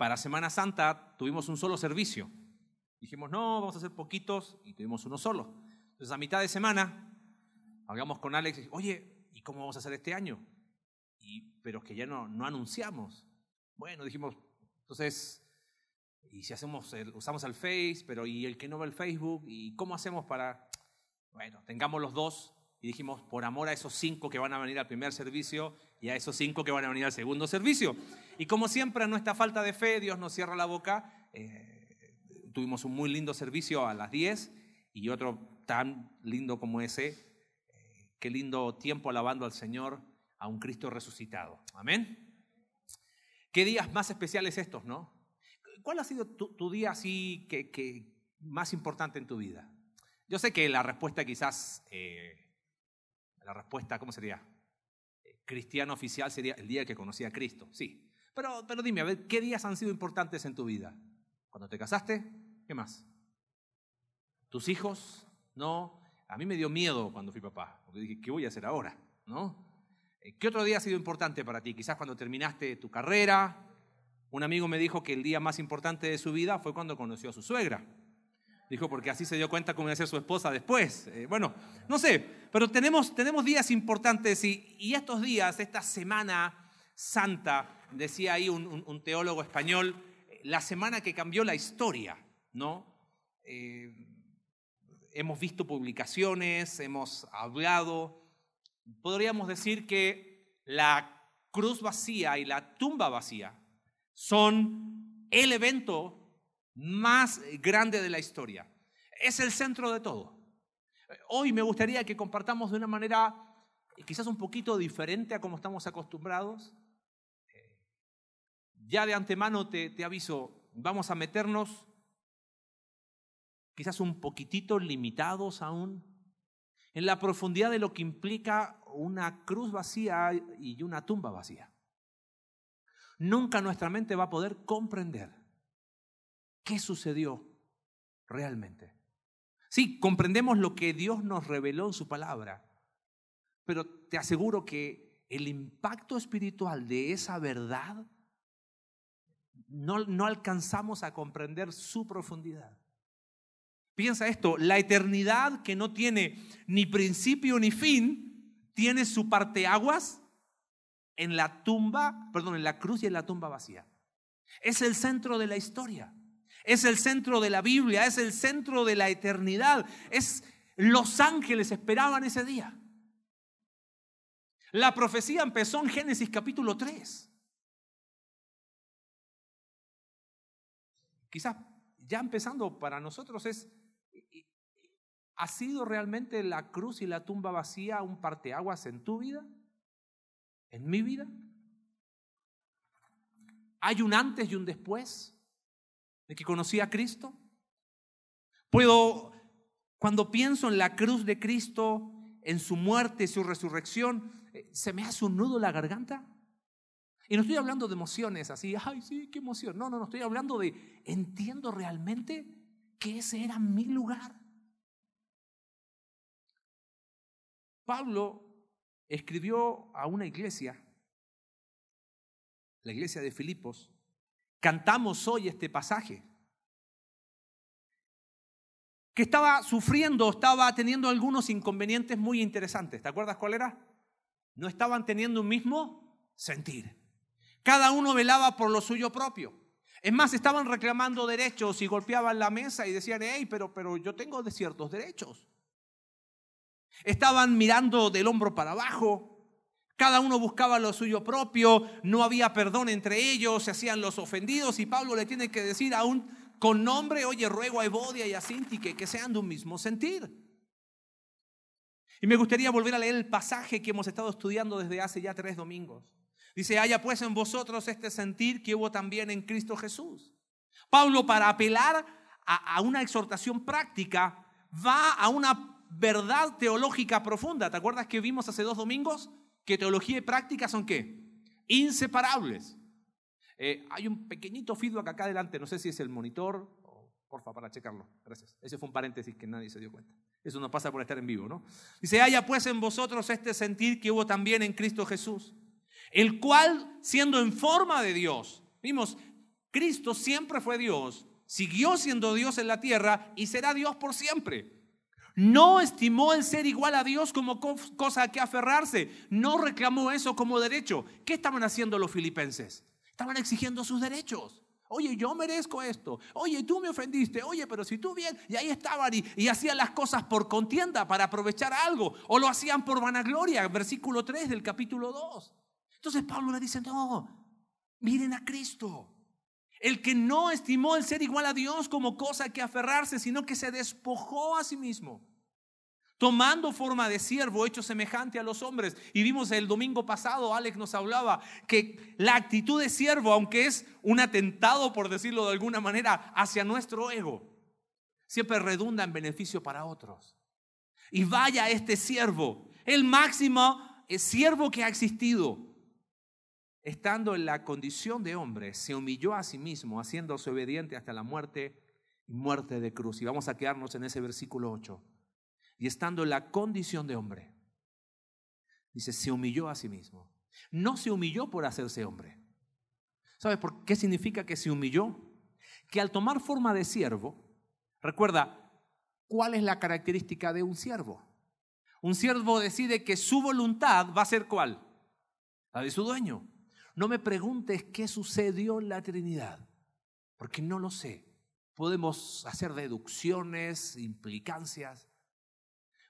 para Semana Santa tuvimos un solo servicio. Dijimos, no, vamos a hacer poquitos y tuvimos uno solo. Entonces a mitad de semana hablamos con Alex y oye, ¿y cómo vamos a hacer este año? Y, pero que ya no, no anunciamos. Bueno, dijimos, entonces, y si hacemos, usamos el Face, pero ¿y el que no ve el Facebook? ¿Y cómo hacemos para, bueno, tengamos los dos? Y dijimos, por amor a esos cinco que van a venir al primer servicio y a esos cinco que van a venir al segundo servicio. Y como siempre, a nuestra falta de fe, Dios nos cierra la boca. Eh, tuvimos un muy lindo servicio a las 10 y otro tan lindo como ese. Eh, qué lindo tiempo alabando al Señor, a un Cristo resucitado. Amén. Qué días más especiales estos, ¿no? ¿Cuál ha sido tu, día así que, más importante en tu vida? Yo sé que la respuesta quizás, eh, la respuesta, ¿cómo sería? cristiano oficial sería el día que conocí a Cristo, sí. Pero, pero dime, a ver, ¿qué días han sido importantes en tu vida? ¿Cuando te casaste? ¿Qué más? ¿Tus hijos? No. A mí me dio miedo cuando fui papá, porque dije, ¿qué voy a hacer ahora? ¿No? Eh, ¿Qué otro día ha sido importante para ti? Quizás cuando terminaste tu carrera. Un amigo me dijo que el día más importante de su vida fue cuando conoció a su suegra. Dijo, porque así se dio cuenta cómo iba a ser su esposa después. Eh, bueno, no sé, pero tenemos, tenemos días importantes y, estos días, esta semana santa, decía ahí un, teólogo español, la semana que cambió la historia, ¿no? Eh, hemos visto publicaciones, hemos hablado, podríamos decir que la cruz vacía y la tumba vacía son el evento más grande de la historia. Es el centro de todo. Hoy me gustaría que compartamos de una manera eh, quizás un poquito diferente a como estamos acostumbrados. Eh, ya de antemano te, te aviso, vamos a meternos quizás un poquitito limitados aún en la profundidad de lo que implica una cruz vacía y una tumba vacía. Nunca nuestra mente va a poder comprender ¿Qué sucedió realmente? Sí, comprendemos lo que Dios nos reveló en su palabra, pero te aseguro que el impacto espiritual de esa verdad no, no alcanzamos a comprender su profundidad. Piensa esto, la eternidad que no tiene ni principio ni fin, tiene su parteaguas en la tumba, perdón, en la cruz y en la tumba vacía. Es el centro de la historia. Es el centro de la Biblia, es el centro de la eternidad. Es los ángeles esperaban ese día. La profecía empezó en Génesis capítulo 3. Quizás ya empezando para nosotros es, ¿ha sido realmente la cruz y la tumba vacía un parteaguas en tu vida? ¿En mi vida? ¿Hay un antes y un después? De que conocí a Cristo? Puedo, cuando pienso en la cruz de Cristo, en su muerte, su resurrección, eh, se me hace un nudo la garganta. Y no estoy hablando de emociones así, ay, sí, qué emoción. No, no, no, estoy hablando de, entiendo realmente que ese era mi lugar. Pablo escribió a una iglesia, la iglesia de Filipos, cantamos hoy este pasaje, que estaba sufriendo, estaba teniendo algunos inconvenientes muy interesantes. ¿Te acuerdas cuál era? No estaban teniendo un mismo sentir. Cada uno velaba por lo suyo propio. Es más, estaban reclamando derechos y golpeaban la mesa y decían, hey, pero, pero yo tengo de ciertos derechos. Estaban mirando del hombro para abajo, cada uno buscaba lo suyo propio, no había perdón entre ellos, se hacían los ofendidos y Pablo le tiene que decir aún con nombre, oye, ruego a Evodia y a Sinti que, que sean de un mismo sentir. Y me gustaría volver a leer el pasaje que hemos estado estudiando desde hace ya tres domingos. Dice, haya pues en vosotros este sentir que hubo también en Cristo Jesús. Pablo, para apelar a, a una exhortación práctica, va a una verdad teológica profunda. ¿Te acuerdas que vimos hace dos domingos? Que teología y práctica son qué? Inseparables. Eh, hay un pequeñito feedback acá adelante, no sé si es el monitor, porfa, para checarlo. Gracias. Ese fue un paréntesis que nadie se dio cuenta. Eso no pasa por estar en vivo, ¿no? Dice, haya pues en vosotros este sentir que hubo también en Cristo Jesús, el cual, siendo en forma de Dios, vimos, Cristo siempre fue Dios, siguió siendo Dios en la tierra y será Dios por siempre. No estimó el ser igual a Dios como cosa a que aferrarse. No reclamó eso como derecho. ¿Qué estaban haciendo los filipenses? Estaban exigiendo sus derechos. Oye, yo merezco esto. Oye, tú me ofendiste. Oye, pero si tú bien. Y ahí estaban y, y, hacían las cosas por contienda para aprovechar algo. O lo hacían por vanagloria. Versículo 3 del capítulo 2. Entonces Pablo le dice, no, miren a Cristo. El que no estimó el ser igual a Dios como cosa que aferrarse, sino que se despojó a sí mismo, tomando forma de siervo, hecho semejante a los hombres. Y vimos el domingo pasado, Alex nos hablaba, que la actitud de siervo, aunque es un atentado, por decirlo de alguna manera, hacia nuestro ego, siempre redunda en beneficio para otros. Y vaya este siervo, el máximo siervo que ha existido estando en la condición de hombre, se humilló a sí mismo, haciéndose obediente hasta la muerte y muerte de cruz. Y vamos a quedarnos en ese versículo 8. Y estando en la condición de hombre, dice, se humilló a sí mismo. No se humilló por hacerse hombre. ¿Sabes por qué significa que se humilló? Que al tomar forma de siervo, recuerda, ¿cuál es la característica de un siervo? Un siervo decide que su voluntad va a ser cuál? La de su dueño. No me preguntes qué sucedió en la Trinidad, porque no lo sé. Podemos hacer deducciones, implicancias,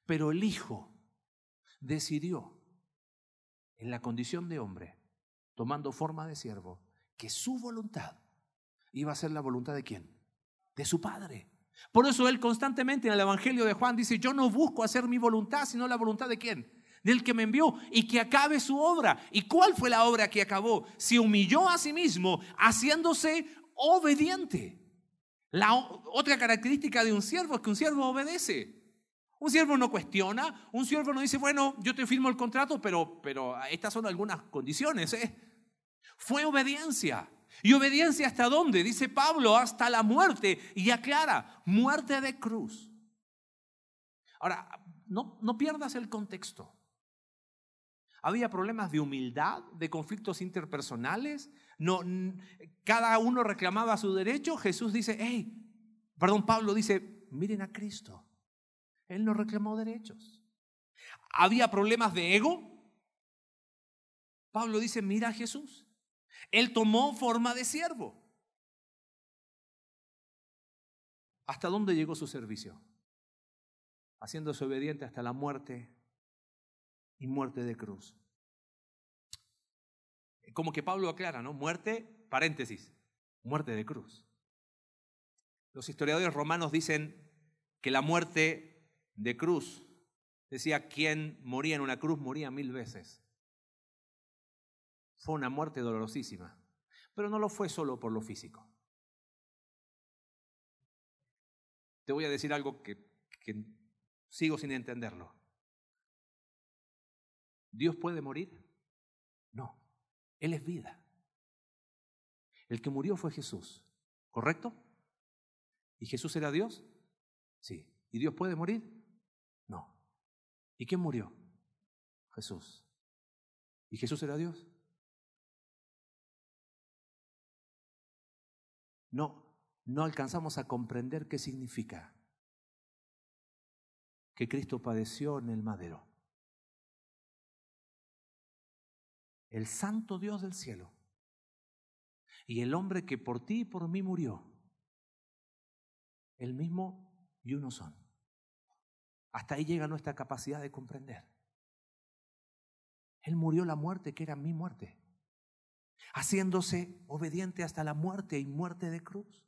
pero el Hijo decidió, en la condición de hombre, tomando forma de siervo, que su voluntad iba a ser la voluntad de quién? De su Padre. Por eso él constantemente en el Evangelio de Juan dice, yo no busco hacer mi voluntad, sino la voluntad de quién? Del que me envió y que acabe su obra. ¿Y cuál fue la obra que acabó? Se humilló a sí mismo haciéndose obediente. La otra característica de un siervo es que un siervo obedece. Un siervo no cuestiona, un siervo no dice, bueno, yo te firmo el contrato, pero, pero estas son algunas condiciones. ¿eh? Fue obediencia. ¿Y obediencia hasta dónde? Dice Pablo, hasta la muerte. Y aclara, muerte de cruz. Ahora, no, no pierdas el contexto. Había problemas de humildad, de conflictos interpersonales. No, cada uno reclamaba su derecho. Jesús dice, hey, perdón, Pablo dice, miren a Cristo. Él no reclamó derechos. Había problemas de ego. Pablo dice, mira a Jesús. Él tomó forma de siervo. ¿Hasta dónde llegó su servicio? Haciéndose obediente hasta la muerte y muerte de cruz. Como que Pablo aclara, ¿no? Muerte, paréntesis, muerte de cruz. Los historiadores romanos dicen que la muerte de cruz, decía, quien moría en una cruz moría mil veces. Fue una muerte dolorosísima, pero no lo fue solo por lo físico. Te voy a decir algo que, que sigo sin entenderlo. ¿Dios puede morir? No, Él es vida. El que murió fue Jesús, ¿correcto? ¿Y Jesús era Dios? Sí. ¿Y Dios puede morir? No. ¿Y quién murió? Jesús. ¿Y Jesús era Dios? No, no alcanzamos a comprender qué significa que Cristo padeció en el madero. El santo Dios del cielo, y el hombre que por ti y por mí murió, el mismo y uno son. Hasta ahí llega nuestra capacidad de comprender. Él murió la muerte que era mi muerte, haciéndose obediente hasta la muerte y muerte de cruz.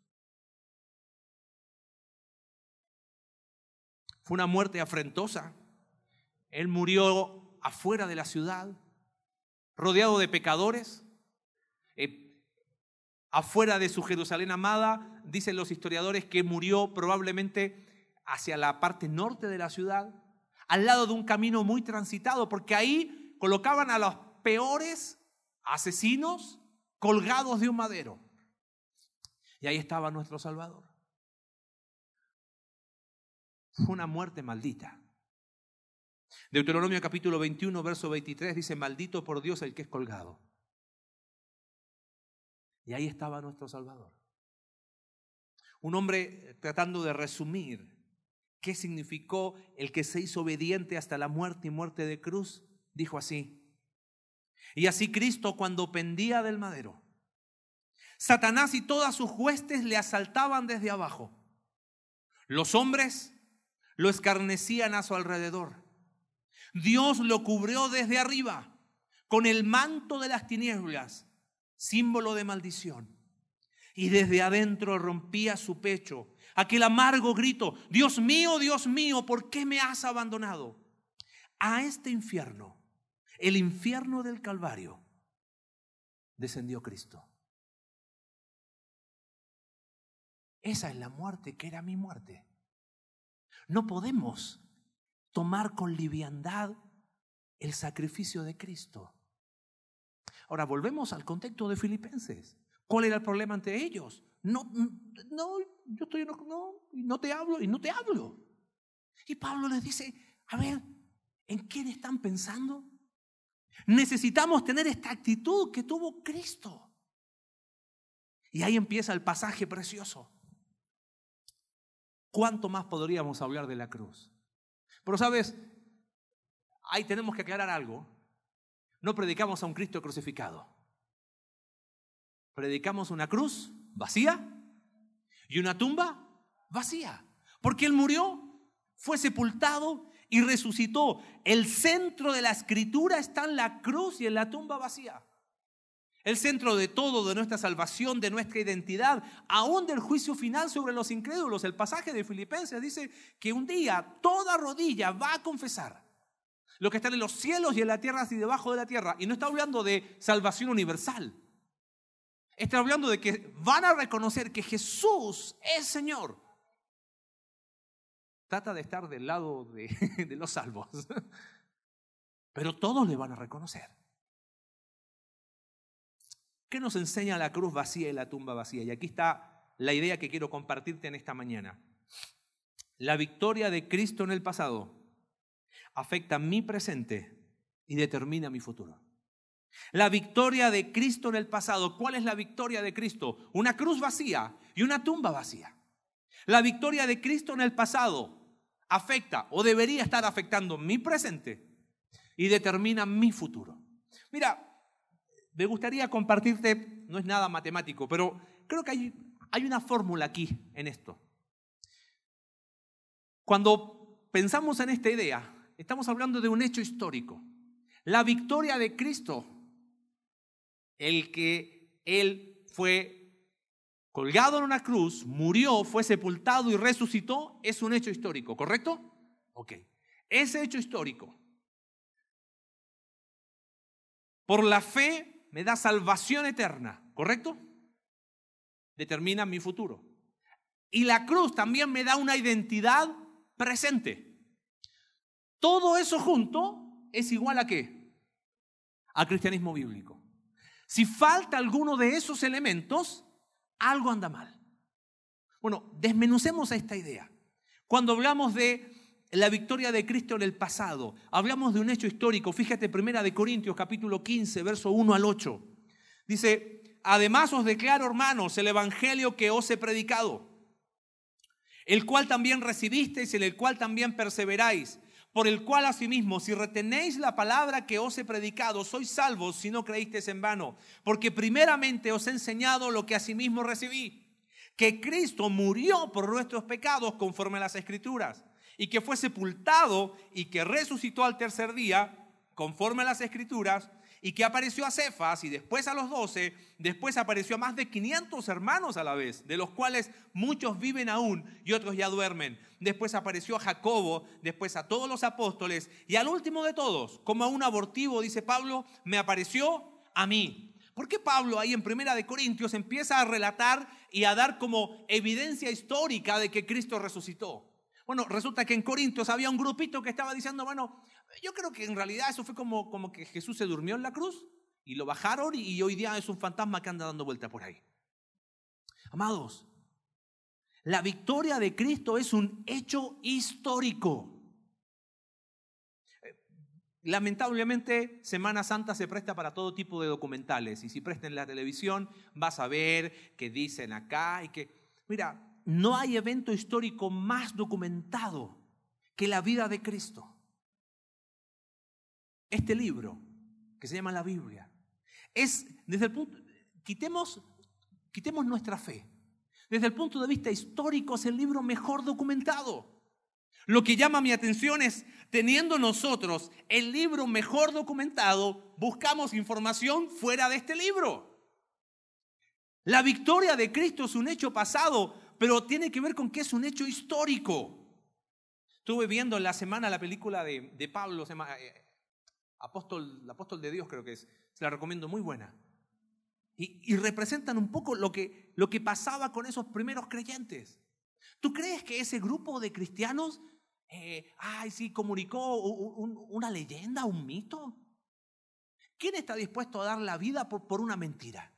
Fue una muerte afrentosa. Él murió afuera de la ciudad, rodeado de pecadores, eh, afuera de su Jerusalén amada, dicen los historiadores que murió probablemente hacia la parte norte de la ciudad, al lado de un camino muy transitado, porque ahí colocaban a los peores asesinos colgados de un madero. Y ahí estaba nuestro Salvador. Fue una muerte maldita. Deuteronomio capítulo 21, verso 23 dice, maldito por Dios el que es colgado. Y ahí estaba nuestro Salvador. Un hombre tratando de resumir qué significó el que se hizo obediente hasta la muerte y muerte de cruz, dijo así. Y así Cristo cuando pendía del madero, Satanás y todas sus huestes le asaltaban desde abajo. Los hombres lo escarnecían a su alrededor. Dios lo cubrió desde arriba con el manto de las tinieblas, símbolo de maldición. Y desde adentro rompía su pecho aquel amargo grito, Dios mío, Dios mío, ¿por qué me has abandonado? A este infierno, el infierno del Calvario, descendió Cristo. Esa es la muerte que era mi muerte. No podemos tomar con liviandad el sacrificio de Cristo. Ahora volvemos al contexto de Filipenses. ¿Cuál era el problema ante ellos? No, no, yo estoy no, no te hablo y no te hablo. Y Pablo les dice, a ver, ¿en quién están pensando? Necesitamos tener esta actitud que tuvo Cristo. Y ahí empieza el pasaje precioso. ¿Cuánto más podríamos hablar de la cruz? Pero sabes, ahí tenemos que aclarar algo. No predicamos a un Cristo crucificado. Predicamos una cruz vacía y una tumba vacía. Porque Él murió, fue sepultado y resucitó. El centro de la escritura está en la cruz y en la tumba vacía. El centro de todo, de nuestra salvación, de nuestra identidad, aún del juicio final sobre los incrédulos. El pasaje de Filipenses dice que un día toda rodilla va a confesar lo que están en los cielos y en la tierra y debajo de la tierra. Y no está hablando de salvación universal. Está hablando de que van a reconocer que Jesús es Señor. Trata de estar del lado de, de los salvos. Pero todos le van a reconocer. ¿Qué nos enseña la cruz vacía y la tumba vacía? Y aquí está la idea que quiero compartirte en esta mañana. La victoria de Cristo en el pasado afecta mi presente y determina mi futuro. La victoria de Cristo en el pasado, ¿cuál es la victoria de Cristo? Una cruz vacía y una tumba vacía. La victoria de Cristo en el pasado afecta o debería estar afectando mi presente y determina mi futuro. Mira, me gustaría compartirte, no es nada matemático, pero creo que hay, una fórmula aquí en esto. Cuando pensamos en esta idea, estamos hablando de un hecho histórico. La victoria de Cristo, el que Él fue colgado en una cruz, murió, fue sepultado y resucitó, es un hecho histórico, ¿correcto? Ok. Ese hecho histórico, por la fe me da salvación eterna, ¿correcto? Determina mi futuro. Y la cruz también me da una identidad presente. Todo eso junto es igual a qué? Al cristianismo bíblico. Si falta alguno de esos elementos, algo anda mal. Bueno, desmenucemos esta idea. Cuando hablamos de la victoria de Cristo en el pasado. Hablamos de un hecho histórico. Fíjate, primera de Corintios, capítulo 15, verso 1 al 8. Dice, además os declaro, hermanos, el evangelio que os he predicado, el cual también recibisteis en el cual también perseveráis, por el cual asimismo, si retenéis la palabra que os he predicado, sois salvos si no creísteis en vano, porque primeramente os he enseñado lo que asimismo recibí, que Cristo murió por nuestros pecados conforme a las escrituras y que fue sepultado y que resucitó al tercer día, conforme a las escrituras, y que apareció a Cefas y después a los doce, después apareció a más de 500 hermanos a la vez, de los cuales muchos viven aún y otros ya duermen. Después apareció a Jacobo, después a todos los apóstoles y al último de todos, como a un abortivo, dice Pablo, me apareció a mí. ¿Por qué Pablo ahí en Primera de Corintios empieza a relatar y a dar como evidencia histórica de que Cristo resucitó? Bueno, resulta que en Corintios había un grupito que estaba diciendo, bueno, yo creo que en realidad eso fue como, como que Jesús se durmió en la cruz y lo bajaron y hoy día es un fantasma que anda dando vuelta por ahí. Amados, la victoria de Cristo es un hecho histórico. Lamentablemente, Semana Santa se presta para todo tipo de documentales. Y si presta en la televisión, vas a ver que dicen acá y que... Mira, no hay evento histórico más documentado que la vida de Cristo. Este libro, que se llama la Biblia, es desde el punto... Quitemos, quitemos nuestra fe. Desde el punto de vista histórico es el libro mejor documentado. Lo que llama mi atención es, teniendo nosotros el libro mejor documentado, buscamos información fuera de este libro. La victoria de Cristo es un hecho pasado, pero tiene que ver con que es un hecho histórico. Estuve viendo en la semana la película de, Pablo, se llama, eh, apóstol, apóstol de Dios creo que es, se la recomiendo, muy buena. Y, representan un poco lo que, lo que pasaba con esos primeros creyentes. ¿Tú crees que ese grupo de cristianos eh, ay, sí, comunicó una leyenda, un mito. ¿Quién está dispuesto a dar la vida por, una mentira?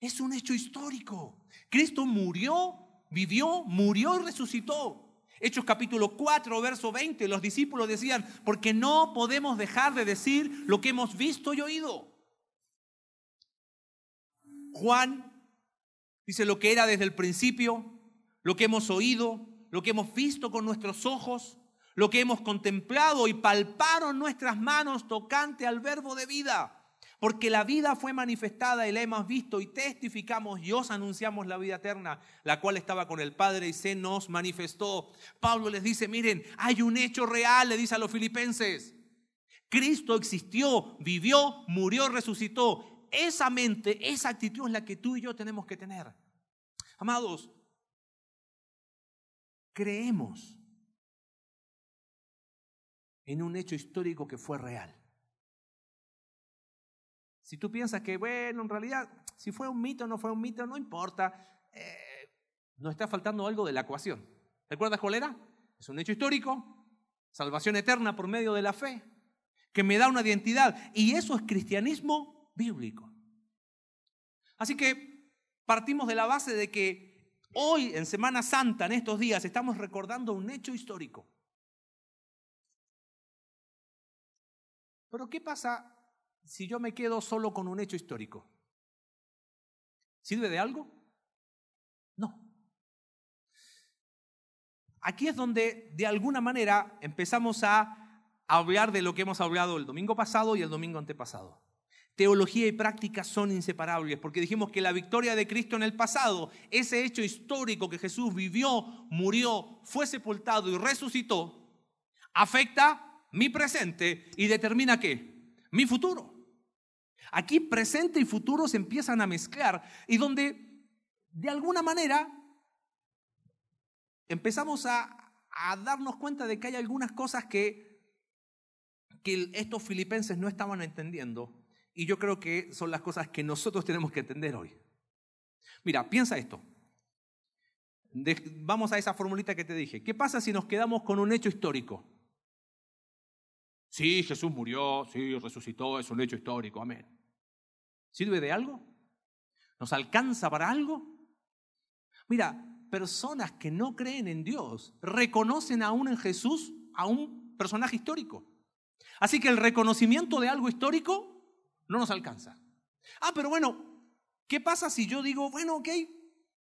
Es un hecho histórico. Cristo murió, vivió, murió y resucitó. Hechos capítulo 4, verso 20, los discípulos decían, porque no podemos dejar de decir lo que hemos visto y oído. Juan dice lo que era desde el principio, lo que hemos oído, lo que hemos visto con nuestros ojos, lo que hemos contemplado y palparon nuestras manos tocante al verbo de vida. Porque la vida fue manifestada y la hemos visto y testificamos y os anunciamos la vida eterna, la cual estaba con el Padre y se nos manifestó. Pablo les dice, miren, hay un hecho real, le dice a los filipenses. Cristo existió, vivió, murió, resucitó. Esa mente, esa actitud es la que tú y yo tenemos que tener. Amados, creemos en un hecho histórico que fue real. Si tú piensas que, bueno, en realidad, si fue un mito o no fue un mito, no importa, eh, nos está faltando algo de la ecuación. ¿Recuerdas cuál era? Es un hecho histórico, salvación eterna por medio de la fe, que me da una identidad. Y eso es cristianismo bíblico. Así que partimos de la base de que Hoy, en Semana Santa, en estos días, estamos recordando un hecho histórico. Pero ¿qué pasa si yo me quedo solo con un hecho histórico? ¿Sirve de algo? No. Aquí es donde, de alguna manera, empezamos a hablar de lo que hemos hablado el domingo pasado y el domingo antepasado. Teología y práctica son inseparables, porque dijimos que la victoria de Cristo en el pasado, ese hecho histórico que Jesús vivió, murió, fue sepultado y resucitó, afecta mi presente y determina qué? Mi futuro. Aquí presente y futuro se empiezan a mezclar y donde de alguna manera empezamos a, darnos cuenta de que hay algunas cosas que, que estos filipenses no estaban entendiendo y yo creo que son las cosas que nosotros tenemos que entender hoy. Mira, piensa esto. vamos a esa formulita que te dije. ¿Qué pasa si nos quedamos con un hecho histórico? Sí, Jesús murió, sí, resucitó, es un hecho histórico, amén. ¿Sirve de algo? ¿Nos alcanza para algo? Mira, personas que no creen en Dios reconocen aún en Jesús a un personaje histórico. Así que el reconocimiento de algo histórico no nos alcanza. Ah, pero bueno, ¿qué pasa si yo digo, bueno, ok,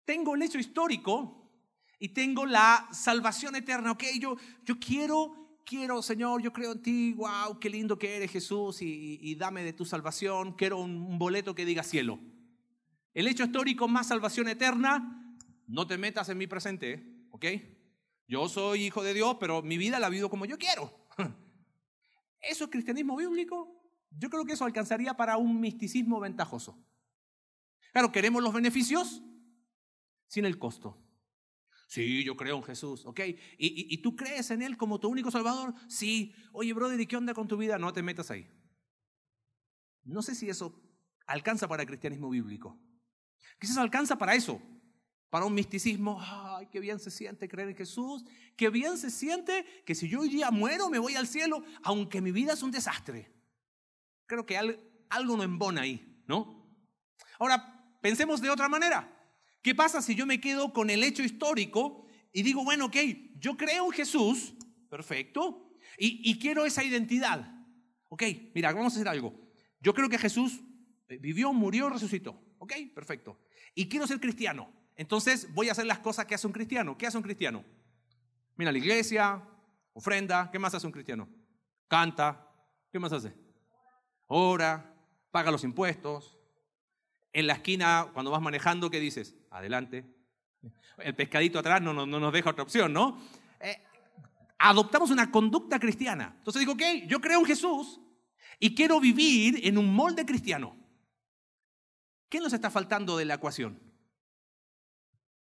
tengo el hecho histórico y tengo la salvación eterna, ok, yo, yo quiero, quiero, Señor, yo creo en ti, wow, qué lindo que eres Jesús y, dame de tu salvación, quiero un, boleto que diga cielo. El hecho histórico más salvación eterna, no te metas en mi presente, ¿ok? Yo soy hijo de Dios, pero mi vida la vivo como yo quiero. ¿Eso es cristianismo bíblico? Yo creo que eso alcanzaría para un misticismo ventajoso. Claro, queremos los beneficios sin el costo. Sí, yo creo en Jesús, ¿ok? ¿Y, tú crees en Él como tu único Salvador? Sí. Oye, brother, ¿y qué onda con tu vida? No te metas ahí. No sé si eso alcanza para el cristianismo bíblico. Quizás alcanza para eso, para un misticismo. Ay, qué bien se siente creer en Jesús. Qué bien se siente que si yo hoy día muero me voy al cielo, aunque mi vida es un desastre. Creo que algo no embona ahí, ¿no? Ahora, pensemos de otra manera. ¿Qué pasa si yo me quedo con el hecho histórico y digo, bueno, ok, yo creo en Jesús, perfecto, Y, y quiero esa identidad. Ok, mira, vamos a hacer algo. Yo creo que Jesús eh, vivió, murió, resucitó. Ok, perfecto. Y quiero ser cristiano. Entonces voy a hacer las cosas que hace un cristiano. ¿Qué hace un cristiano? Mira la iglesia, ofrenda. ¿Qué más hace un cristiano? Canta. ¿Qué más hace? Ora, paga los impuestos. En la esquina, cuando vas manejando, ¿qué dices? Adelante. El pescadito atrás no, no, nos deja otra opción, ¿no? Eh, adoptamos una conducta cristiana. Entonces digo, ok, yo creo en Jesús y quiero vivir en un molde cristiano. ¿Qué nos está faltando de la ecuación?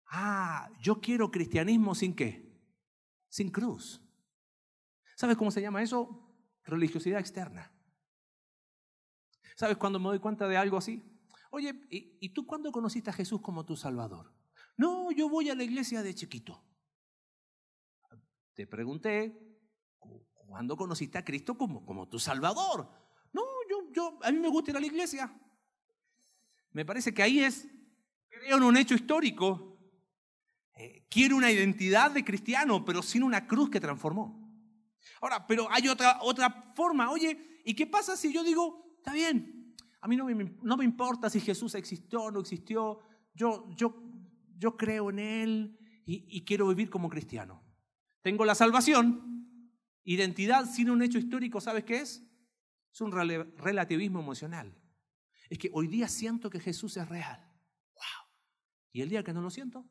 Ah, yo quiero cristianismo sin qué? Sin cruz. ¿Sabes cómo se llama eso? Religiosidad externa. ¿Sabes cuando me doy cuenta de algo así? Oye, ¿y, tú cuándo conociste a Jesús como tu Salvador? No, yo voy a la iglesia de chiquito. Te pregunté, ¿cuándo conociste a Cristo como, como tu Salvador? No, yo, yo, a mí me gusta ir a la iglesia. Me parece que ahí es, creo en un hecho histórico. Eh, quiero una identidad de cristiano, pero sin una cruz que transformó. Ahora, pero hay otra, otra forma. Oye, ¿y qué pasa si yo digo, está bien, a mí no me, importa si Jesús existió o no existió, yo, yo, yo creo en Él y, y quiero vivir como cristiano. Tengo la salvación, identidad sin un hecho histórico, ¿sabes qué es? Es un relativismo emocional es que hoy día siento que Jesús es real. ¡Wow! ¿Y el día que no lo siento?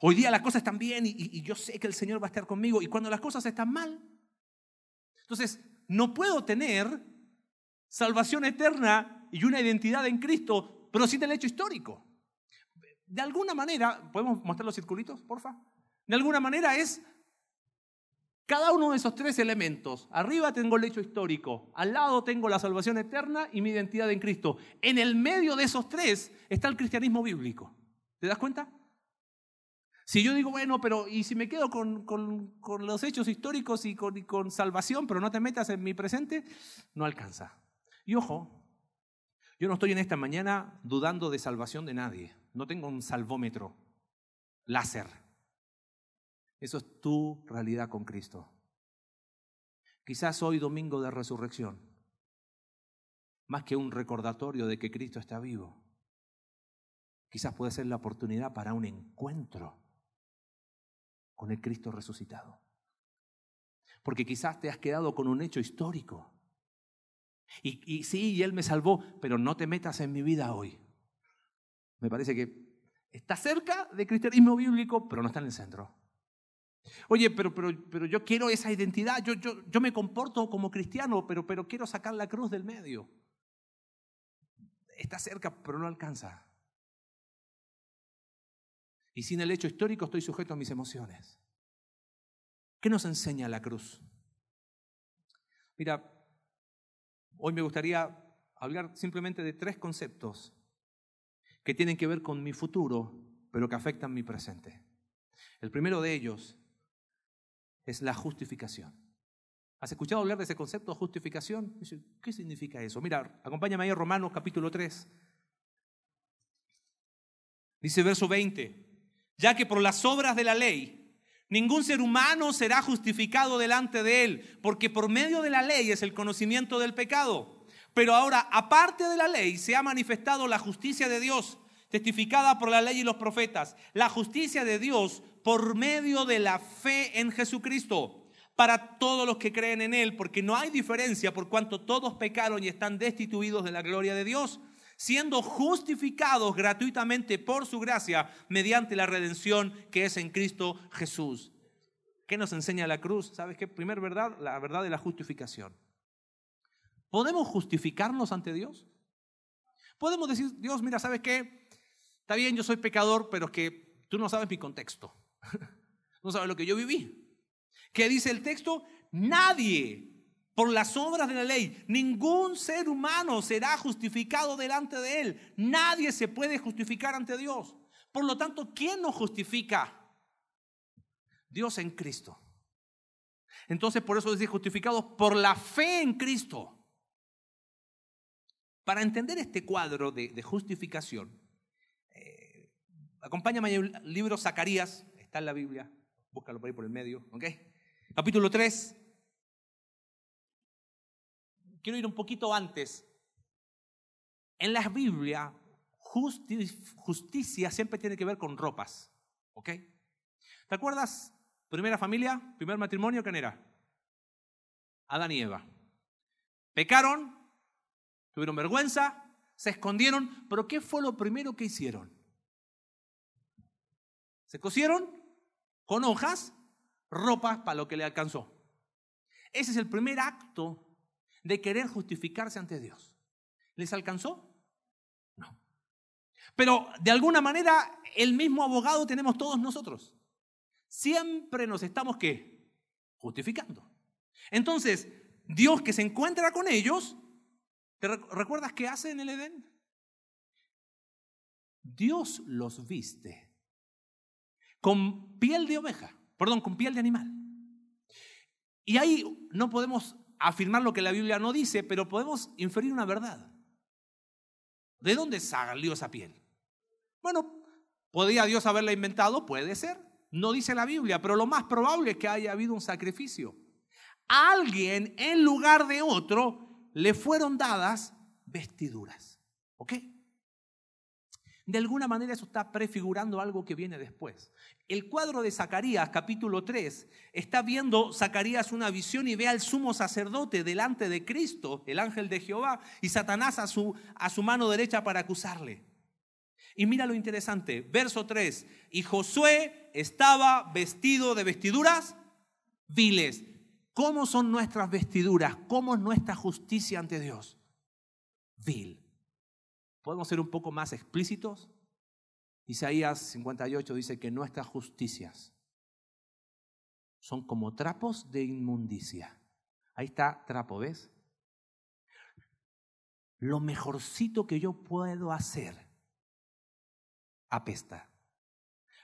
Hoy día las cosas están bien y, y, yo sé que el Señor va a estar conmigo. Y cuando las cosas están mal, entonces no puedo tener salvación eterna y una identidad en Cristo, pero sin el hecho histórico. De alguna manera, ¿podemos mostrar los circulitos, porfa? De alguna manera es cada uno de esos tres elementos, arriba tengo el hecho histórico, al lado tengo la salvación eterna y mi identidad en Cristo. En el medio de esos tres está el cristianismo bíblico. ¿Te das cuenta? Si yo digo, bueno, pero ¿y si me quedo con, los hechos históricos y con, y con salvación, pero no te metas en mi presente? No alcanza. Y ojo, yo no estoy en esta mañana dudando de salvación de nadie. No tengo un salvómetro láser. Eso es tu realidad con Cristo. Quizás hoy domingo de resurrección, más que un recordatorio de que Cristo está vivo, quizás puede ser la oportunidad para un encuentro con el Cristo resucitado. Porque quizás te has quedado con un hecho histórico. Y, sí, y Él me salvó, pero no te metas en mi vida hoy. Me parece que está cerca del cristianismo bíblico, pero no está en el centro. Oye, pero, pero, pero yo quiero esa identidad, yo, yo, yo me comporto como cristiano, pero, pero quiero sacar la cruz del medio. Está cerca, pero no alcanza. Y sin el hecho histórico estoy sujeto a mis emociones. ¿Qué nos enseña la cruz? Mira, hoy me gustaría hablar simplemente de tres conceptos que tienen que ver con mi futuro, pero que afectan mi presente. El primero de ellos es la justificación. ¿Has escuchado hablar de ese concepto de justificación? ¿Qué significa eso? Mira, acompáñame ahí a Romanos capítulo 3. Dice verso 20, ya que por las obras de la ley ningún ser humano será justificado delante de él, porque por medio de la ley es el conocimiento del pecado. Pero ahora, aparte de la ley, se ha manifestado la justicia de Dios, testificada por la ley y los profetas, la justicia de Dios por medio de la fe en Jesucristo para todos los que creen en Él, porque no hay diferencia por cuanto todos pecaron y están destituidos de la gloria de Dios, siendo justificados gratuitamente por su gracia mediante la redención que es en Cristo Jesús. ¿Qué nos enseña la cruz? ¿Sabes qué? Primer verdad, la verdad de la justificación. ¿Podemos justificarnos ante Dios? Podemos decir, Dios, mira, ¿sabes qué? Está bien, yo soy pecador, pero que tú no sabes mi contexto. No sabe lo que yo viví. ¿Qué dice el texto? Nadie, por las obras de la ley, ningún ser humano será justificado delante de él. Nadie se puede justificar ante Dios. Por lo tanto, ¿quién nos justifica? Dios en Cristo. Entonces, por eso dice justificados por la fe en Cristo. Para entender este cuadro de, justificación, eh, acompáñame al libro Zacarías, está en la Biblia. Búscalo por ahí por el medio, ¿ok? Capítulo 3. Quiero ir un poquito antes. En la Biblia, justicia siempre tiene que ver con ropas, ¿ok? ¿Te acuerdas? Primera familia, primer matrimonio, ¿quién era? Adán y Eva. Pecaron, tuvieron vergüenza, se escondieron, pero ¿qué fue lo primero que hicieron? Se cosieron con hojas ropas para lo que le alcanzó. Ese es el primer acto de querer justificarse ante Dios. ¿Les alcanzó? No. Pero de alguna manera el mismo abogado tenemos todos nosotros. Siempre nos estamos qué? Justificando. Entonces, Dios que se encuentra con ellos, ¿te recuerdas qué hace en el Edén? Dios los viste con piel de oveja, perdón, con piel de animal. Y ahí no podemos afirmar lo que la Biblia no dice, pero podemos inferir una verdad. ¿De dónde salió esa piel? Bueno, ¿podría Dios haberla inventado? Puede ser. No dice la Biblia, pero lo más probable es que haya habido un sacrificio alguien en lugar de otro le fueron dadas vestiduras. ¿Ok? De alguna manera eso está prefigurando algo que viene después. El cuadro de Zacarías, capítulo 3, está viendo Zacarías una visión y ve al sumo sacerdote delante de Cristo, el ángel de Jehová, y Satanás a su, a su mano derecha para acusarle. Y mira lo interesante, verso 3, y Josué estaba vestido de vestiduras viles ¿Cómo son nuestras vestiduras? ¿Cómo es nuestra justicia ante Dios? Vil. ¿Podemos ser un poco más explícitos? Isaías 58 dice que nuestras justicias son como trapos de inmundicia. Ahí está trapo, ¿ves? Lo mejorcito que yo puedo hacer apesta.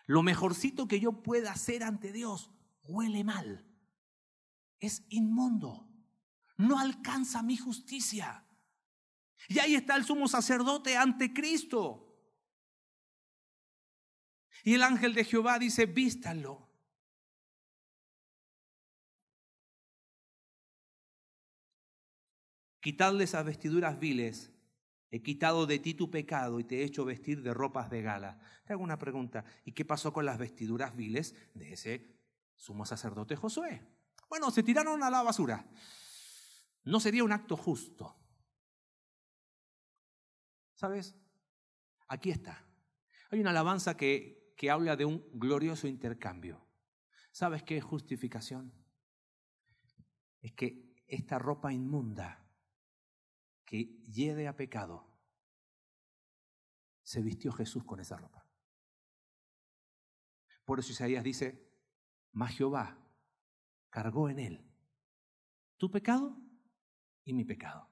Lo mejorcito que yo pueda hacer ante Dios huele mal es inmundo. No alcanza mi justicia. Y ahí está el sumo sacerdote ante Cristo. Y el ángel de Jehová dice, vístalo. Quitadle esas vestiduras viles. He quitado de ti tu pecado y te he hecho vestir de ropas de gala. Te hago una pregunta. ¿Y qué pasó con las vestiduras viles de ese sumo sacerdote Josué? Bueno, se tiraron a la basura. No sería un acto justo. ¿Sabes? Aquí está. Hay una alabanza que, que habla de un glorioso intercambio. ¿Sabes qué es justificación? Es que esta ropa inmunda que lleve a pecado, se vistió Jesús con esa ropa. Por eso Isaías dice, mas Jehová cargó en él tu pecado y mi pecado.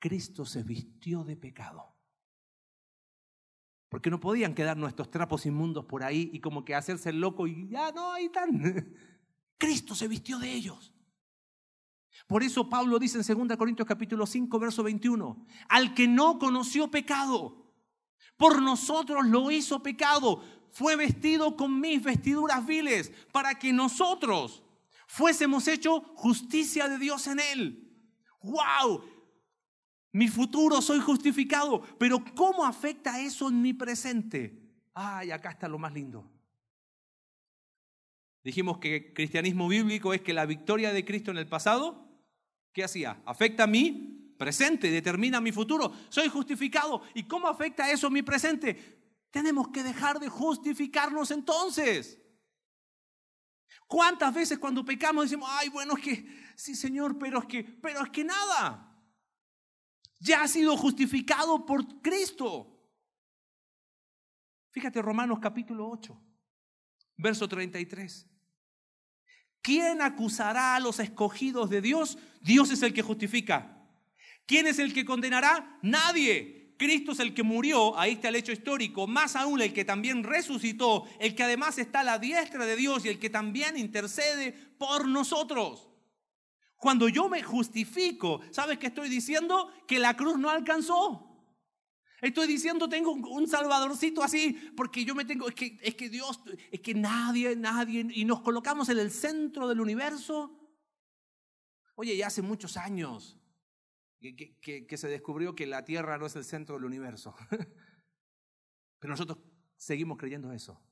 Cristo se vistió de pecado. Porque no podían quedar nuestros trapos inmundos por ahí y como que hacerse el loco y ya no, ahí están. Cristo se vistió de ellos. Por eso Pablo dice en 2 Corintios capítulo 5, verso 21, al que no conoció pecado, por nosotros lo hizo pecado, fue vestido con mis vestiduras viles para que nosotros fuésemos hecho justicia de Dios en él. ¡Wow! Mi futuro soy justificado, pero ¿cómo afecta eso en mi presente? Ay, acá está lo más lindo. Dijimos que cristianismo bíblico es que la victoria de Cristo en el pasado, ¿qué hacía? Afecta a mi presente, determina mi futuro. Soy justificado. ¿Y cómo afecta eso mi presente? Tenemos que dejar de justificarnos entonces. ¿Cuántas veces cuando pecamos decimos, ay, bueno, es que, sí, Señor, pero es que, pero es que nada. Ya ha sido justificado por Cristo. Fíjate Romanos capítulo 8, verso 33. ¿Quién acusará a los escogidos de Dios? Dios es el que justifica. ¿Quién es el que condenará? Nadie. Cristo es el que murió, ahí está el hecho histórico, más aún el que también resucitó, el que además está a la diestra de Dios y el que también intercede por nosotros. Cuando yo me justifico, ¿sabes qué estoy diciendo? Que la cruz no alcanzó. Estoy diciendo tengo un salvadorcito así porque yo me tengo, es que, es que Dios, es que nadie, nadie, y nos colocamos en el centro del universo. Oye, ya hace muchos años que, que, que se descubrió que la Tierra no es el centro del universo. Pero nosotros seguimos creyendo eso.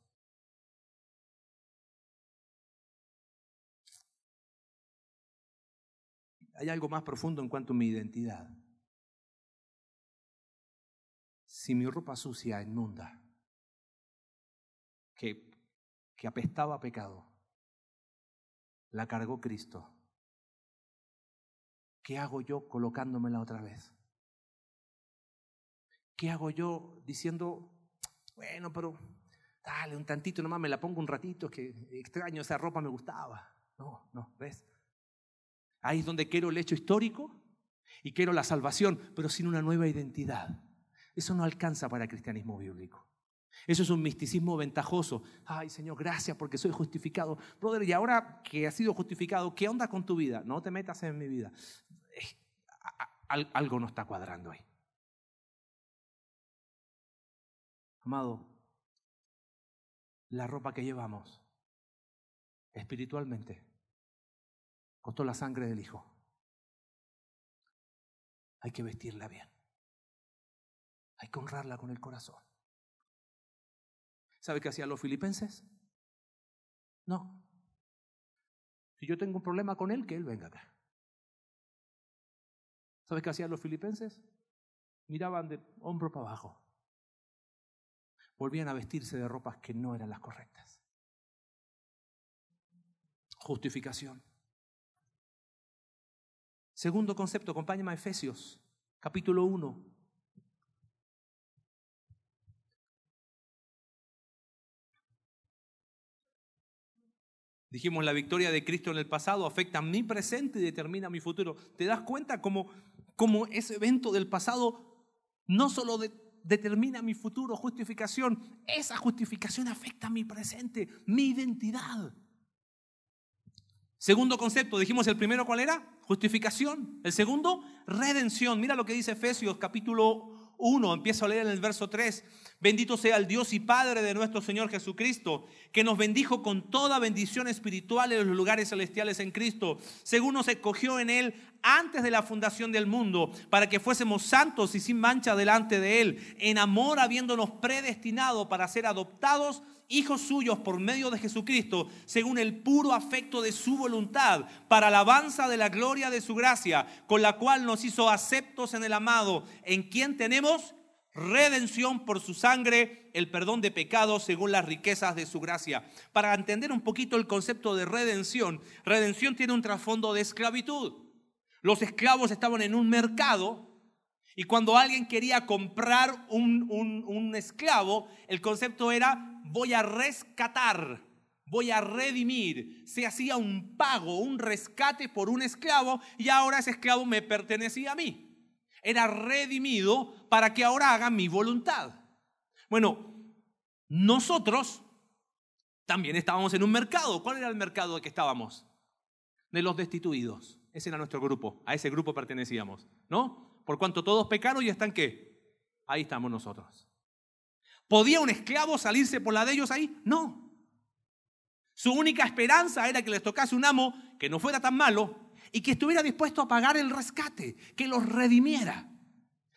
Hay algo más profundo en cuanto a mi identidad si mi ropa sucia, inmunda, que, que apestaba a pecado, la cargó Cristo, ¿qué hago yo colocándomela otra vez? ¿Qué hago yo diciendo, bueno, pero dale un tantito nomás, me la pongo un ratito, que extraño, esa ropa me gustaba? No, no, ¿ves? Ahí es donde quiero el hecho histórico y quiero la salvación, pero sin una nueva identidad. Eso no alcanza para el cristianismo bíblico. Eso es un misticismo ventajoso. Ay, Señor, gracias porque soy justificado. Brother, y ahora que has sido justificado, ¿qué onda con tu vida? No te metas en mi vida. Algo no está cuadrando ahí. Amado, la ropa que llevamos espiritualmente costó la sangre del Hijo. Hay que vestirla bien. Hay que honrarla con el corazón. ¿Sabe qué hacían los filipenses? No. Si yo tengo un problema con él, que él venga acá. ¿Sabes qué hacían los filipenses? Miraban de hombro para abajo. Volvían a vestirse de ropas que no eran las correctas. Justificación. Segundo concepto, acompáñame a Efesios, capítulo 1, Dijimos, la victoria de Cristo en el pasado afecta a mi presente y determina mi futuro. ¿Te das cuenta cómo, cómo ese evento del pasado no solo determina mi futuro, justificación, esa justificación afecta a mi presente, mi identidad? Segundo concepto, dijimos el primero cuál era? Justificación. El segundo, redención. Mira lo que dice Efesios capítulo 1, empiezo a leer en el verso 3. Bendito sea el Dios y Padre de nuestro Señor Jesucristo, que nos bendijo con toda bendición espiritual en los lugares celestiales en Cristo, según nos escogió en Él antes de la fundación del mundo, para que fuésemos santos y sin mancha delante de Él, en amor habiéndonos predestinado para ser adoptados hijos suyos por medio de Jesucristo, según el puro afecto de su voluntad, para alabanza de la gloria de su gracia, con la cual nos hizo aceptos en el amado, en quien tenemos redención por su sangre, el perdón de pecados según las riquezas de su gracia. Para entender un poquito el concepto de redención, redención tiene un trasfondo de esclavitud. Los esclavos estaban en un mercado y cuando alguien quería comprar un, un, un esclavo, el concepto era voy a rescatar, voy a redimir. Se hacía un pago, un rescate por un esclavo y ahora ese esclavo me pertenecía a mí. Era redimido para que ahora haga mi voluntad. Bueno, nosotros también estábamos en un mercado. ¿Cuál era el mercado de que estábamos? De los destituidos. Ese era nuestro grupo. A ese grupo pertenecíamos. ¿No? Por cuanto todos pecaron y están qué? Ahí estamos nosotros. ¿Podía un esclavo salirse por la de ellos ahí? No. Su única esperanza era que les tocase un amo que no fuera tan malo y que estuviera dispuesto a pagar el rescate, que los redimiera.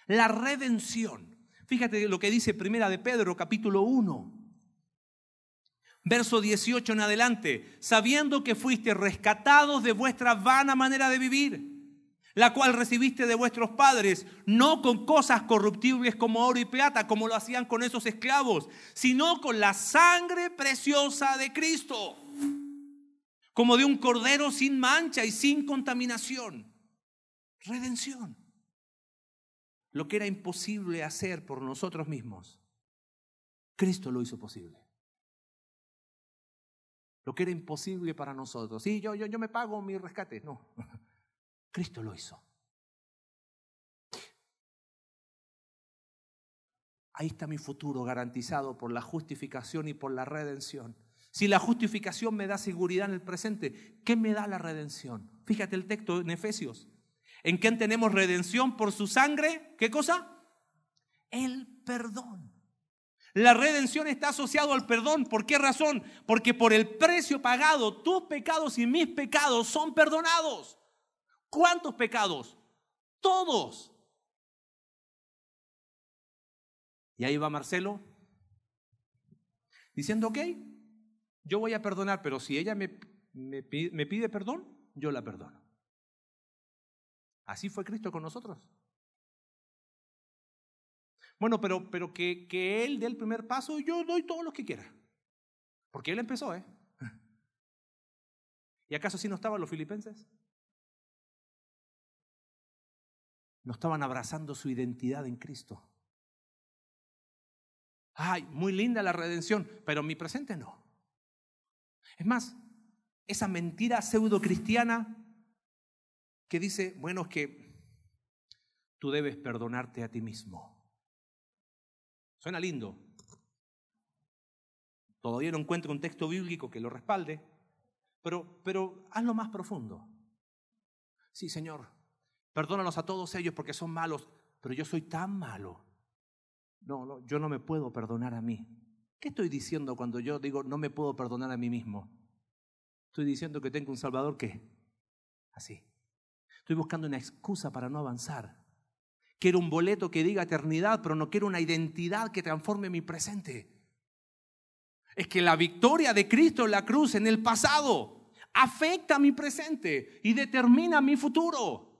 La redención. Fíjate lo que dice Primera de Pedro, capítulo 1. Verso 18 en adelante, sabiendo que fuiste rescatados de vuestra vana manera de vivir la cual recibiste de vuestros padres, no con cosas corruptibles como oro y plata, como lo hacían con esos esclavos, sino con la sangre preciosa de Cristo, como de un cordero sin mancha y sin contaminación. Redención. Lo que era imposible hacer por nosotros mismos, Cristo lo hizo posible. Lo que era imposible para nosotros. Sí, yo, yo, yo me pago mi rescate. No. Cristo lo hizo. Ahí está mi futuro garantizado por la justificación y por la redención. Si la justificación me da seguridad en el presente, ¿qué me da la redención? Fíjate el texto en Efesios. ¿En quién tenemos redención por su sangre? ¿Qué cosa? el perdón. La redención está asociado al perdón. ¿Por qué razón? Porque por el precio pagado, tus pecados y mis pecados son perdonados. ¿Cuántos pecados? Todos. Y ahí va Marcelo diciendo, ok, yo voy a perdonar, pero si ella me, me, pide perdón, yo la perdono. Así fue Cristo con nosotros. Bueno, pero, pero que, que Él dé el primer paso, yo doy todo lo que quiera. Porque Él empezó, ¿eh? ¿Y acaso sí no estaban los filipenses? No estaban abrazando su identidad en Cristo. Ay, muy linda la redención, pero mi presente no. Es más, esa mentira pseudo cristiana que dice, bueno, es que tú debes perdonarte a ti mismo. Suena lindo. Todavía no encuentro un texto bíblico que lo respalde, pero, pero hazlo más profundo. Sí, Señor, perdónanos a todos ellos porque son malos, pero yo soy tan malo. No, no, yo no me puedo perdonar a mí. ¿Qué estoy diciendo cuando yo digo no me puedo perdonar a mí mismo? Estoy diciendo que tengo un Salvador que, así. Estoy buscando una excusa para no avanzar. Quiero un boleto que diga eternidad, pero no quiero una identidad que transforme mi presente. Es que la victoria de Cristo en la cruz en el pasado afecta mi presente y determina mi futuro.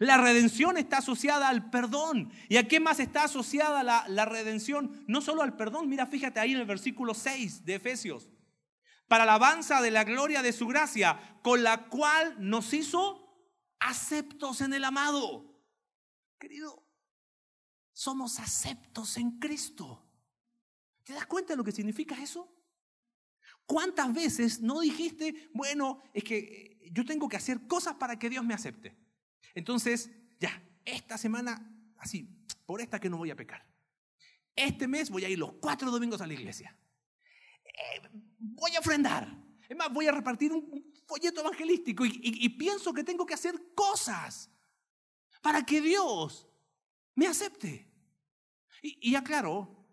La redención está asociada al perdón. ¿Y a qué más está asociada la, redención? No solo al perdón, mira, fíjate ahí en el versículo 6 de Efesios. Para alabanza de la gloria de su gracia, con la cual nos hizo aceptos en el amado. Querido, somos aceptos en Cristo. ¿Te das cuenta de lo que significa eso? ¿Cuántas veces no dijiste, bueno, es que eh, yo tengo que hacer cosas para que Dios me acepte? Entonces, ya, esta semana, así, por esta que no voy a pecar. Este mes voy a ir los cuatro domingos a la iglesia. Eh, voy a ofrendar. Es más, voy a repartir un folleto evangelístico y pienso que tengo que hacer cosas para que Dios me acepte. Y, aclaro,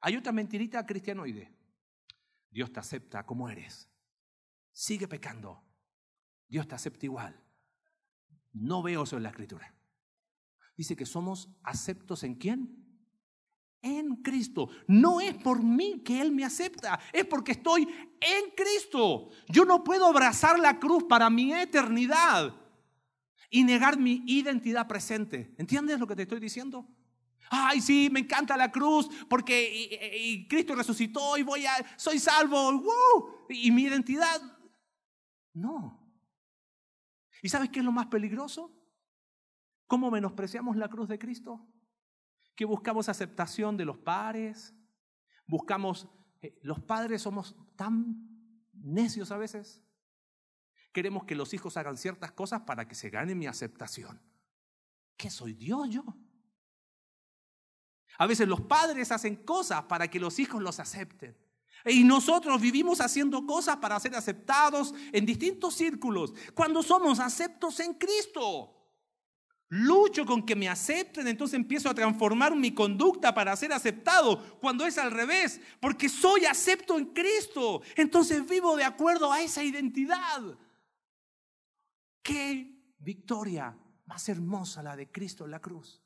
hay otra mentirita cristianoide. Dios te acepta como eres. Sigue pecando. Dios te acepta igual. No veo eso en la escritura. Dice que somos aceptos en quién? En Cristo. No es por mí que Él me acepta, es porque estoy en Cristo. Yo no puedo abrazar la cruz para mi eternidad y negar mi identidad presente. ¿Entiendes lo que te estoy diciendo? Ay, sí, me encanta la cruz porque Cristo resucitó y voy a, soy salvo, y mi identidad. No. ¿Y sabes qué es lo más peligroso? ¿Cómo menospreciamos la cruz de Cristo? Que buscamos aceptación de los padres, buscamos, eh, los padres somos tan necios a veces queremos que los hijos hagan ciertas cosas para que se gane mi aceptación. ¿Qué soy Dios yo? A veces los padres hacen cosas para que los hijos los acepten. Y nosotros vivimos haciendo cosas para ser aceptados en distintos círculos, cuando somos aceptos en Cristo. Lucho con que me acepten, entonces empiezo a transformar mi conducta para ser aceptado, cuando es al revés, porque soy acepto en Cristo. Entonces vivo de acuerdo a esa identidad. Qué victoria más hermosa la de Cristo en la cruz.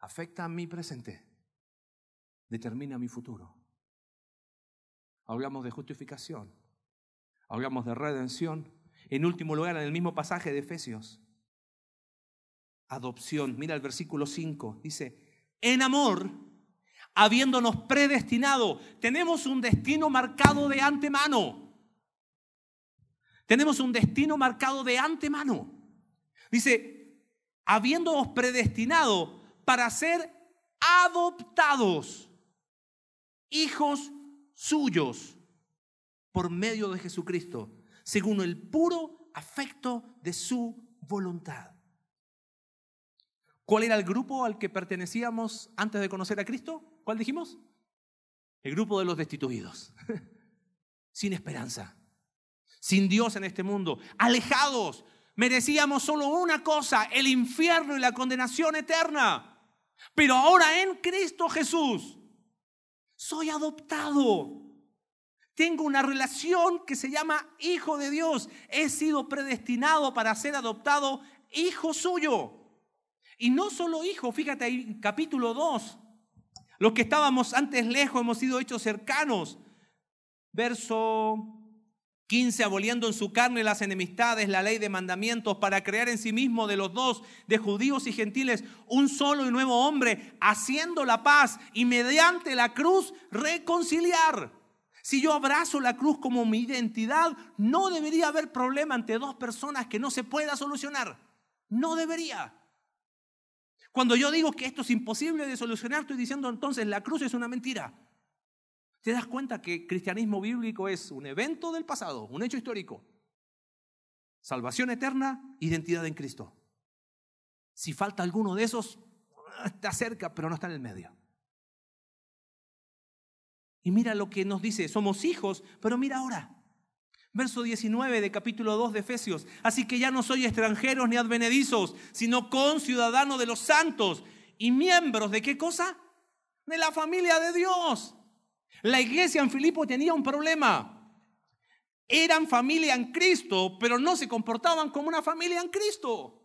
Afecta a mi presente, determina mi futuro. Hablamos de justificación, hablamos de redención. En último lugar, en el mismo pasaje de Efesios, adopción. Mira el versículo 5, dice, en amor, habiéndonos predestinado, tenemos un destino marcado de antemano tenemos un destino marcado de antemano. Dice, habiéndoos predestinado para ser adoptados, hijos suyos, por medio de Jesucristo, según el puro afecto de su voluntad. ¿Cuál era el grupo al que pertenecíamos antes de conocer a Cristo? ¿Cuál dijimos? El grupo de los destituidos, sin esperanza sin Dios en este mundo, alejados. Merecíamos solo una cosa, el infierno y la condenación eterna. Pero ahora en Cristo Jesús soy adoptado. Tengo una relación que se llama hijo de Dios. He sido predestinado para ser adoptado hijo suyo. Y no solo hijo, fíjate ahí, capítulo 2. Los que estábamos antes lejos hemos sido hechos cercanos. Verso 15, aboliendo en su carne las enemistades, la ley de mandamientos, para crear en sí mismo de los dos, de judíos y gentiles, un solo y nuevo hombre, haciendo la paz y mediante la cruz reconciliar. Si yo abrazo la cruz como mi identidad, no debería haber problema ante dos personas que no se pueda solucionar. No debería. Cuando yo digo que esto es imposible de solucionar, estoy diciendo entonces la cruz es una mentira. ¿Te das cuenta que cristianismo bíblico es un evento del pasado, un hecho histórico? Salvación eterna, identidad en Cristo. Si falta alguno de esos, está cerca, pero no está en el medio. Y mira lo que nos dice, somos hijos, pero mira ahora. Verso 19 de capítulo 2 de Efesios. Así que ya no soy extranjeros ni advenedizos, sino conciudadanos de los santos y miembros de qué cosa? De la familia de Dios. La iglesia en Filipo tenía un problema. Eran familia en Cristo, pero no se comportaban como una familia en Cristo.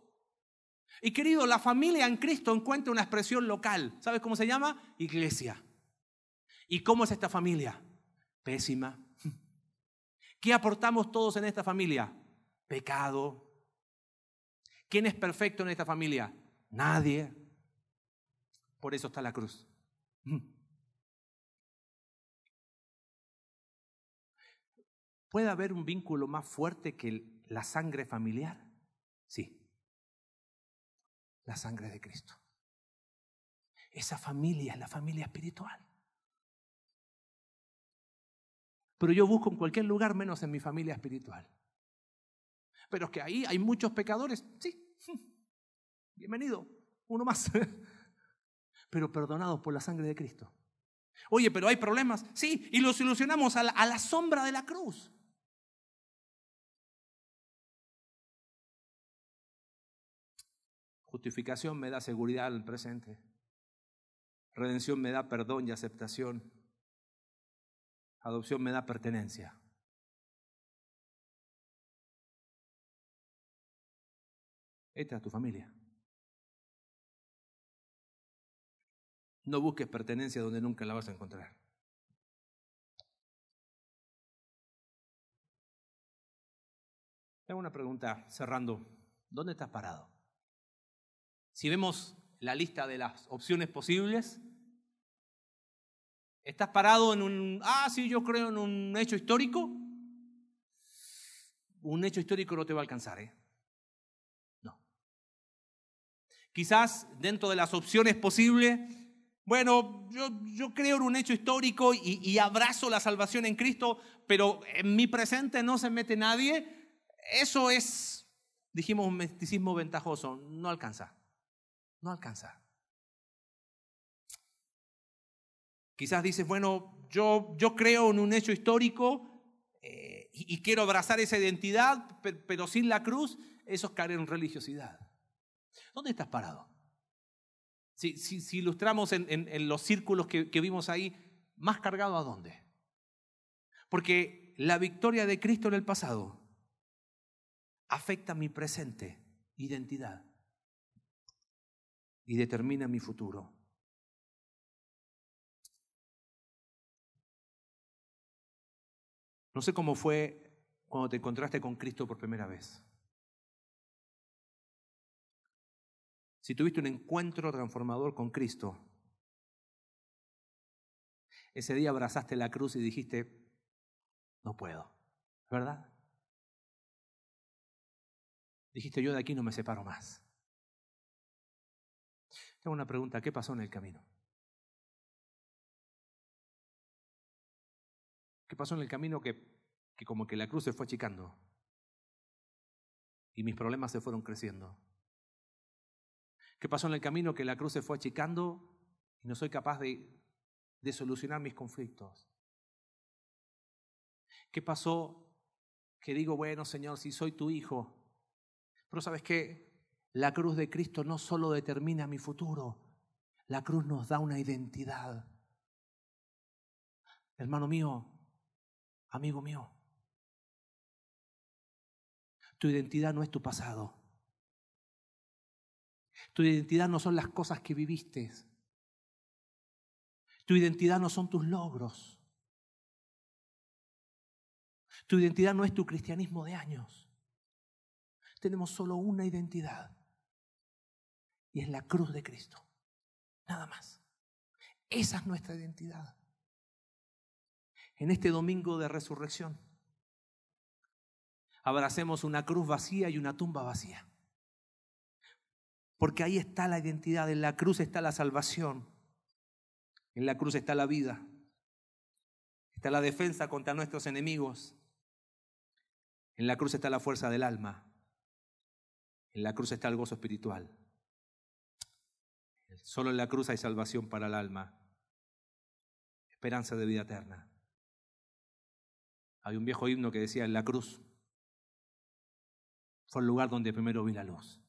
Y querido, la familia en Cristo encuentra una expresión local. ¿Sabes cómo se llama? Iglesia. ¿Y cómo es esta familia? Pésima. ¿Qué aportamos todos en esta familia? Pecado. ¿Quién es perfecto en esta familia? Nadie. Por eso está la cruz. ¿Puede haber un vínculo más fuerte que la sangre familiar? Sí. La sangre de Cristo. Esa familia es la familia espiritual. Pero yo busco en cualquier lugar menos en mi familia espiritual. Pero es que ahí hay muchos pecadores. Sí. Bienvenido. Uno más. Pero perdonados por la sangre de Cristo. Oye, pero hay problemas. Sí, y los solucionamos a la, a la sombra de la cruz. Justificación me da seguridad al presente. Redención me da perdón y aceptación. Adopción me da pertenencia. Esta es tu familia. No busques pertenencia donde nunca la vas a encontrar. Tengo una pregunta cerrando. ¿Dónde estás parado? Si vemos la lista de las opciones posibles, ¿estás parado en un, ah, sí, yo creo en un hecho histórico? Un hecho histórico no te va a alcanzar, ¿eh? No. Quizás dentro de las opciones posibles, bueno, yo, yo creo en un hecho histórico y, y abrazo la salvación en Cristo, pero en mi presente no se mete nadie. Eso es, dijimos, un misticismo ventajoso, no alcanza no alcanza. Quizás dices, bueno, yo, yo creo en un hecho histórico eh, y, quiero abrazar esa identidad, pero, sin la cruz, eso es caer en religiosidad. ¿Dónde estás parado? Si, si, ilustramos en, los círculos que, que vimos ahí, ¿más cargado a dónde? Porque la victoria de Cristo en el pasado afecta mi presente identidad y determina mi futuro. No sé cómo fue cuando te encontraste con Cristo por primera vez. Si tuviste un encuentro transformador con Cristo, ese día abrazaste la cruz y dijiste, no puedo, ¿verdad? Dijiste, yo de aquí no me separo más. Tengo una pregunta, ¿qué pasó en el camino? ¿Qué pasó en el camino que, que como que la cruz se fue achicando? Y mis problemas se fueron creciendo. ¿Qué pasó en el camino que la cruz se fue achicando y no soy capaz de, de solucionar mis conflictos? ¿Qué pasó que digo, bueno, Señor, si soy tu hijo, pero sabes qué, la cruz de Cristo no solo determina mi futuro, La cruz nos da una identidad. Hermano mío, amigo mío, tu identidad no es tu pasado. Tu identidad no son las cosas que viviste. Tu identidad no son tus logros. Tu identidad no es tu cristianismo de años. Tenemos solo una identidad. Y es la cruz de Cristo. Nada más. Esa es nuestra identidad. En este domingo de resurrección, abracemos una cruz vacía y una tumba vacía. Porque ahí está la identidad, en la cruz está la salvación, en la cruz está la vida, está la defensa contra nuestros enemigos, en la cruz está la fuerza del alma, en la cruz está el gozo espiritual. Solo en la cruz hay salvación para el alma, esperanza de vida eterna. Hay un viejo himno que decía, en la cruz fue el lugar donde primero vi la luz.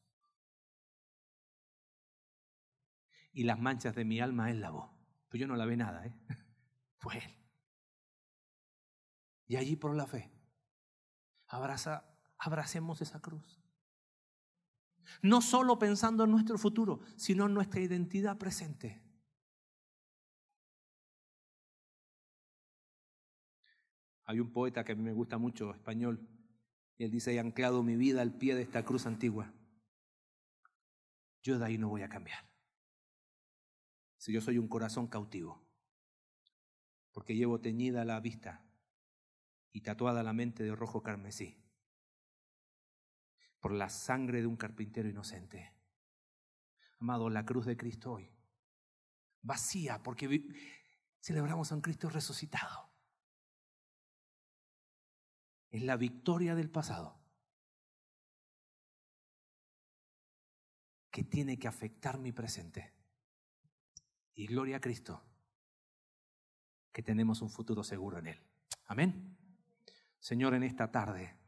Y las manchas de mi alma Él lavó. Pero yo no lavé nada, ¿eh? Fue Él. Y allí por la fe, abraza, abracemos esa cruz. No solo pensando en nuestro futuro, sino en nuestra identidad presente. Hay un poeta que a mí me gusta mucho, español, y él dice, he anclado mi vida al pie de esta cruz antigua. Yo de ahí no voy a cambiar. Si yo soy un corazón cautivo, porque llevo teñida la vista y tatuada la mente de rojo carmesí por la sangre de un carpintero inocente. Amado, la cruz de Cristo hoy, vacía, porque celebramos a un Cristo resucitado. Es la victoria del pasado que tiene que afectar mi presente. Y gloria a Cristo, que tenemos un futuro seguro en Él. Amén. Señor, en esta tarde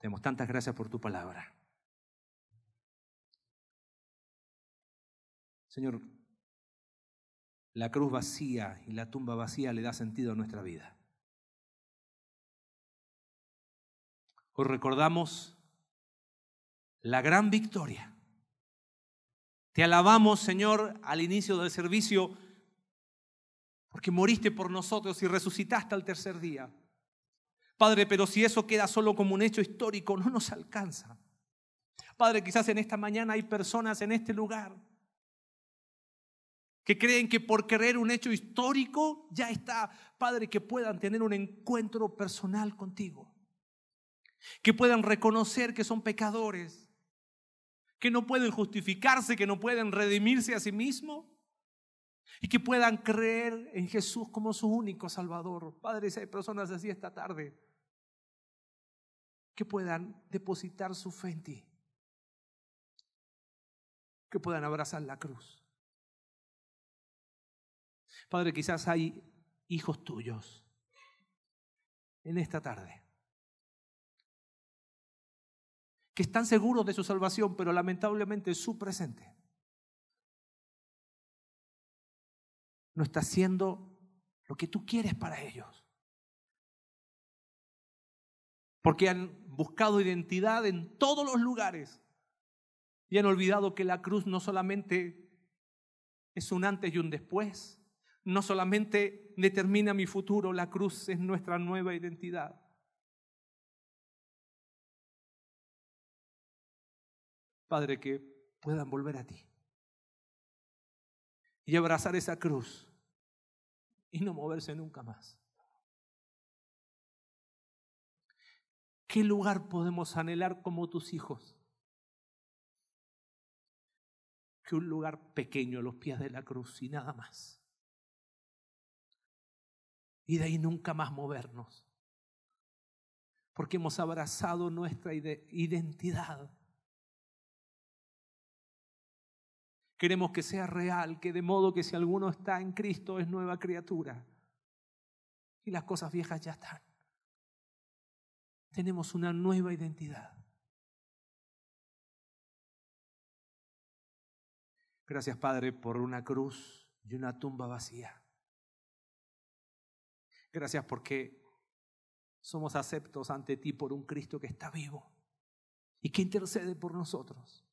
te tantas gracias por tu palabra. Señor, la cruz vacía y la tumba vacía le da sentido a nuestra vida. Hoy recordamos la gran victoria. Te alabamos, Señor, al inicio del servicio, porque moriste por nosotros y resucitaste al tercer día. Padre, pero si eso queda solo como un hecho histórico, no nos alcanza. Padre, quizás en esta mañana hay personas en este lugar que creen que por creer un hecho histórico ya está, Padre, que puedan tener un encuentro personal contigo, que puedan reconocer que son pecadores, que no pueden justificarse, que no pueden redimirse a sí mismos y que puedan creer en Jesús como su único Salvador. Padre, si hay personas así esta tarde, que puedan depositar su fe en ti, que puedan abrazar la cruz. Padre, quizás hay hijos tuyos en esta tarde que están seguros de su salvación, pero lamentablemente su presente no está haciendo lo que tú quieres para ellos. Porque han buscado identidad en todos los lugares y han olvidado que la cruz no solamente es un antes y un después, no solamente determina mi futuro, la cruz es nuestra nueva identidad. Padre, que puedan volver a ti y abrazar esa cruz y no moverse nunca más. ¿Qué lugar podemos anhelar como tus hijos? Que un lugar pequeño a los pies de la cruz y nada más. Y de ahí nunca más movernos. Porque hemos abrazado nuestra identidad. Queremos que sea real, que de modo que si alguno está en Cristo es nueva criatura. Y las cosas viejas ya están tenemos una nueva identidad. Gracias, Padre, por una cruz y una tumba vacía. Gracias porque somos aceptos ante ti por un Cristo que está vivo y que intercede por nosotros.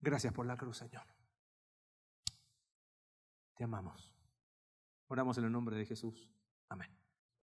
Gracias por la cruz, Señor. Te amamos. Oramos en el nombre de Jesús. Amén.